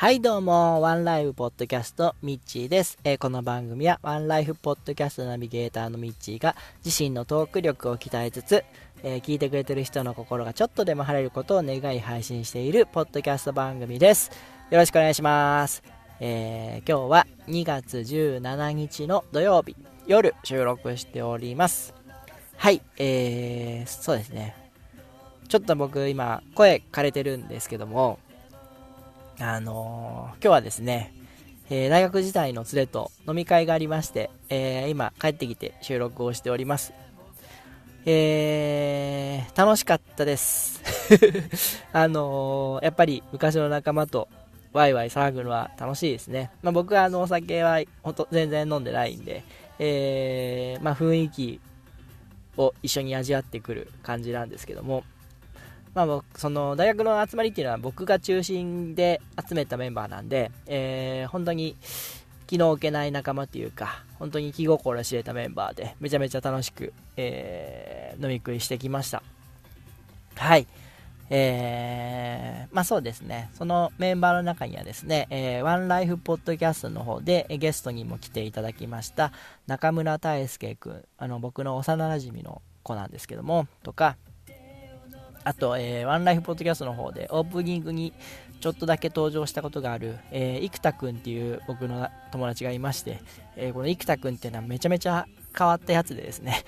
はいどうも、ワンライフポッドキャスト、ミッチーです。えー、この番組は、ワンライフポッドキャストナビゲーターのミッチーが、自身のトーク力を鍛えつつ、えー、聞いてくれてる人の心がちょっとでも晴れることを願い配信している、ポッドキャスト番組です。よろしくお願いします。えー、今日は2月17日の土曜日、夜収録しております。はい、えー、そうですね。ちょっと僕今、声枯れてるんですけども、あのー、今日はですね、えー、大学時代の連れと飲み会がありまして、えー、今帰ってきて収録をしております。えー、楽しかったです。あのー、やっぱり昔の仲間とワイワイ騒ぐのは楽しいですね。まあ、僕はあのお酒はほんと全然飲んでないんで、えー、まあ、雰囲気を一緒に味わってくる感じなんですけども、まあ、その大学の集まりっていうのは僕が中心で集めたメンバーなんで、えー、本当に気の置けない仲間っていうか、本当に気心知れたメンバーで、めちゃめちゃ楽しく、えー、飲み食いしてきました。はい。えー、まあそうですね、そのメンバーの中にはですね、えー、ワンライフポッドキャストの方でゲストにも来ていただきました中村大輔君、あの僕の幼馴染の子なんですけども、とか、あと、えー、ワンライフポッドキャストの方でオープニングにちょっとだけ登場したことがある、えー、生田くんっていう僕の友達がいまして、えー、この生田くんっていうのはめちゃめちゃ変わったやつでですね。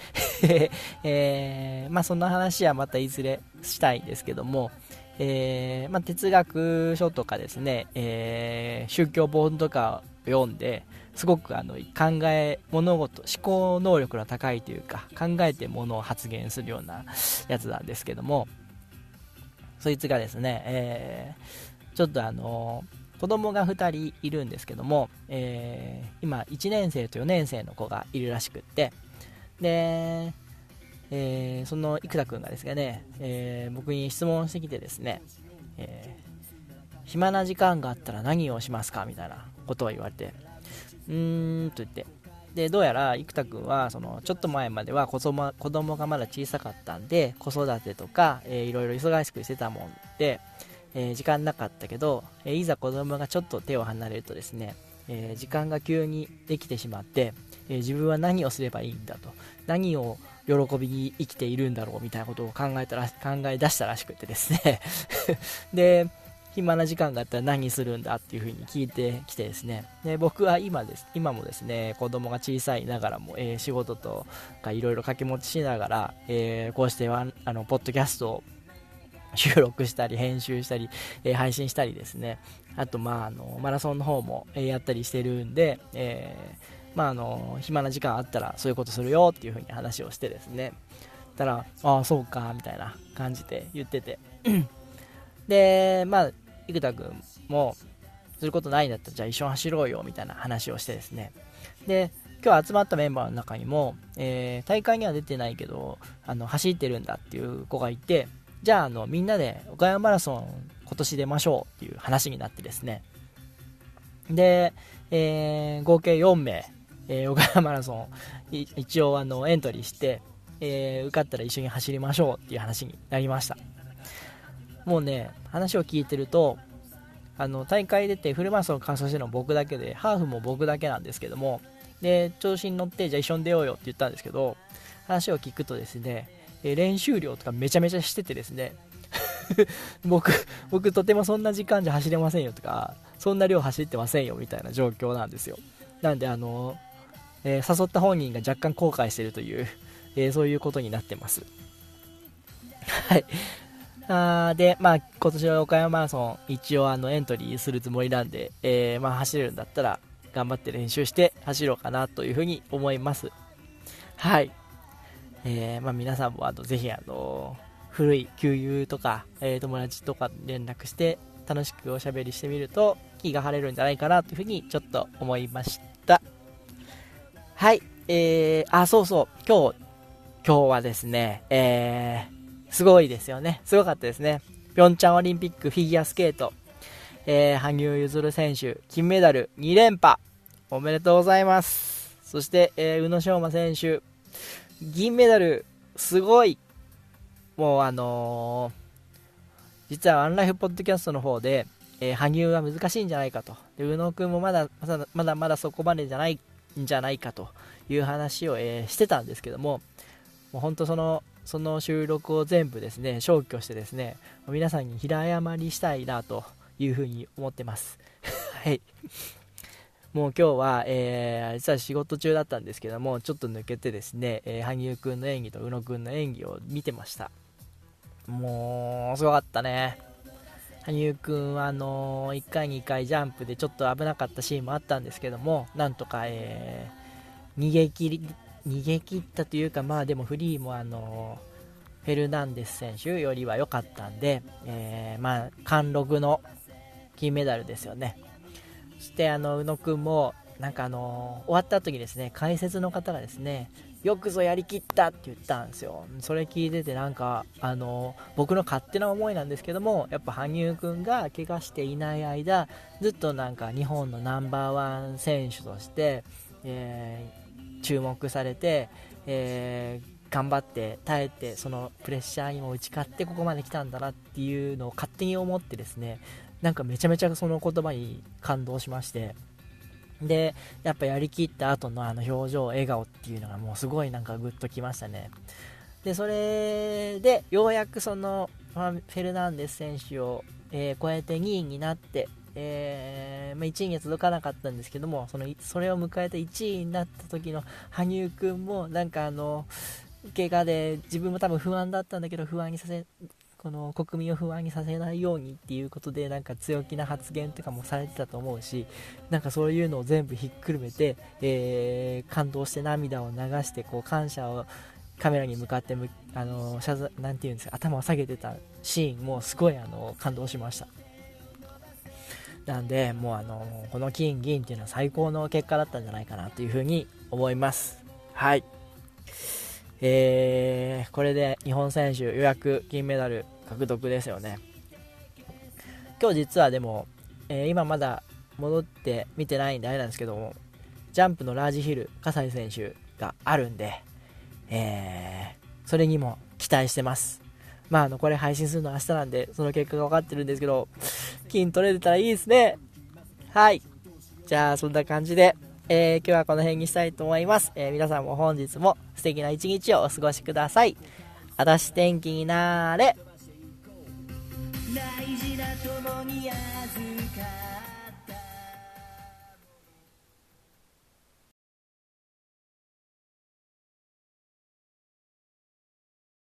えー、まあそんな話はまたいずれしたいんですけども、えーまあ、哲学書とかですね、えー、宗教本とかを読んですごくあの考え物事思考能力の高いというか考えてものを発言するようなやつなんですけども、そいつがですね、えー、ちょっとあの子供が2人いるんですけども、えー、今1年生と4年生の子がいるらしくってで、えー、その生田君がですね、えー、僕に質問してきてですね、え暇な時間があったら何をしますかみたいなことを言われてうーんと言ってでどうやら生田君はそのちょっと前までは子供子供がまだ小さかったんで子育てとか、えー、いろいろ忙しくしてたもんで、えー、時間なかったけど、えー、いざ子供がちょっと手を離れるとですね、え時間が急にできてしまって、え自分は何をすればいいんだと。何を喜びに生きているんだろうみたいなことを考えたら考え出したらしくてですね。で暇な時間があったら何するんだっていう風に聞いてきてですね。で僕は今です今もですね子供が小さいながらも、えー、仕事とかいろいろ掛け持ちしながら、えー、こうしてあのポッドキャストを収録したり編集したり、えー、配信したりですね。あと、まあ、あのマラソンの方も、えやったりしてるんで、えまあ、あの暇な時間あったらそういうことするよっていう風に話をしてですね。たらああそうかみたいな感じで言ってて。で、まあ、生田君も、することないんだったら、じゃあ一緒に走ろうよ、みたいな話をしてですね。で、今日集まったメンバーの中にも、えー、大会には出てないけど、あの、走ってるんだっていう子がいて、じゃあ、あの、みんなで岡山マラソン今年出ましょうっていう話になってですね。で、えー、合計4名、えー、岡山マラソン、一応あの、エントリーして、えー、受かったら一緒に走りましょうっていう話になりました。もうね、話を聞いてると、あの大会出てフルマラソン完走してるの僕だけで、ハーフも僕だけなんですけども、で調子に乗って、じゃあ一緒に出ようよって言ったんですけど、話を聞くとですね、練習量とかめちゃめちゃしててですね、僕、僕とてもそんな時間じゃ走れませんよとか、そんな量走ってませんよみたいな状況なんですよ。なんで、あの、えー、誘った本人が若干後悔してるという、えー、そういうことになってます。はい。あで、まあ、今年は岡山マラソン、一応あのエントリーするつもりなんで、えー、まあ、走れるんだったら、頑張って練習して走ろうかなというふうに思います。はい。えー、まあ、皆さんもあのぜひ、あの古い給油とか、えー、友達とか連絡して、楽しくおしゃべりしてみると、気が晴れるんじゃないかなというふうにちょっと思いました。はい。えー、あ、そうそう。今日、今日はですね、えー、すごいですよね。すごかったですね。ピョンチャンオリンピックフィギュアスケート、えー、羽生結弦選手、金メダル2連覇、おめでとうございます。そして、えー、宇野昌磨選手、銀メダル、すごい。もうあのー、実はワンライフポッドキャストの方で、えー、羽生は難しいんじゃないかと。で宇野くんもまだまだまだそこまでじゃないんじゃないかという話を、え、してたんですけども、もう本当その、その収録を全部ですね、消去してですね、皆さんに平謝りしたいなというふうに思ってます。はい。もう今日は、えー、実は仕事中だったんですけども、ちょっと抜けてですね、えー、羽生くんの演技と宇野くんの演技を見てました。もう、すごかったね。羽生くんは、あのー、1回、2回ジャンプでちょっと危なかったシーンもあったんですけども、なんとか、えー、逃げ切り、逃げ切ったというか、まあでもフリーもあのフェルナンデス選手よりは良かったんで、えー、まあ、貫禄の金メダルですよね。そしてあの宇野くんもなんかあの終わった後にですね解説の方がですねよくぞやりきったって言ったんですよそれ聞いててなんかあの僕の勝手な思いなんですけどもやっぱ羽生くんが怪我していない間ずっとなんか日本のナンバーワン選手として、えー、注目されて、えー頑張って耐えてそのプレッシャーにも打ち勝ってここまで来たんだなっていうのを勝手に思ってですねなんかめちゃめちゃその言葉に感動しましてでやっぱやりきった後のあの表情笑顔っていうのがもうすごいなんかグッときましたね。でそれでようやくそのフェルナンデス選手を、えー、超えて2位になって、えー、まあ、1位には届かなかったんですけどもそのそれを迎えた1位になった時の羽生君もなんかあの怪我で自分も多分不安だったんだけど不安にさせこの国民を不安にさせないようにっていうことでなんか強気な発言とかもされてたと思うしなんかそういうのを全部ひっくるめて、えー、感動して涙を流してこう感謝をカメラに向かってむあの謝罪なていうんですか頭を下げてたシーンもすごいあの感動しました。なんでもうあのこの金銀っていうのは最高の結果だったんじゃないかなというふうに思いますはいえー、これで日本選手予約金メダル獲得ですよね。今日実はでも、えー、今まだ戻って見てないんであれなんですけども、ジャンプのラージヒル、葛西選手があるんで、えー、それにも期待してます。まあ、あの、これ配信するのは明日なんで、その結果が分かってるんですけど、金取れてたらいいですね。はい。じゃあ、そんな感じで、えー、今日はこの辺にしたいと思います。えー、皆さんも本日も素敵な一日をお過ごしください。あたし天気になーれ。大事な友に預か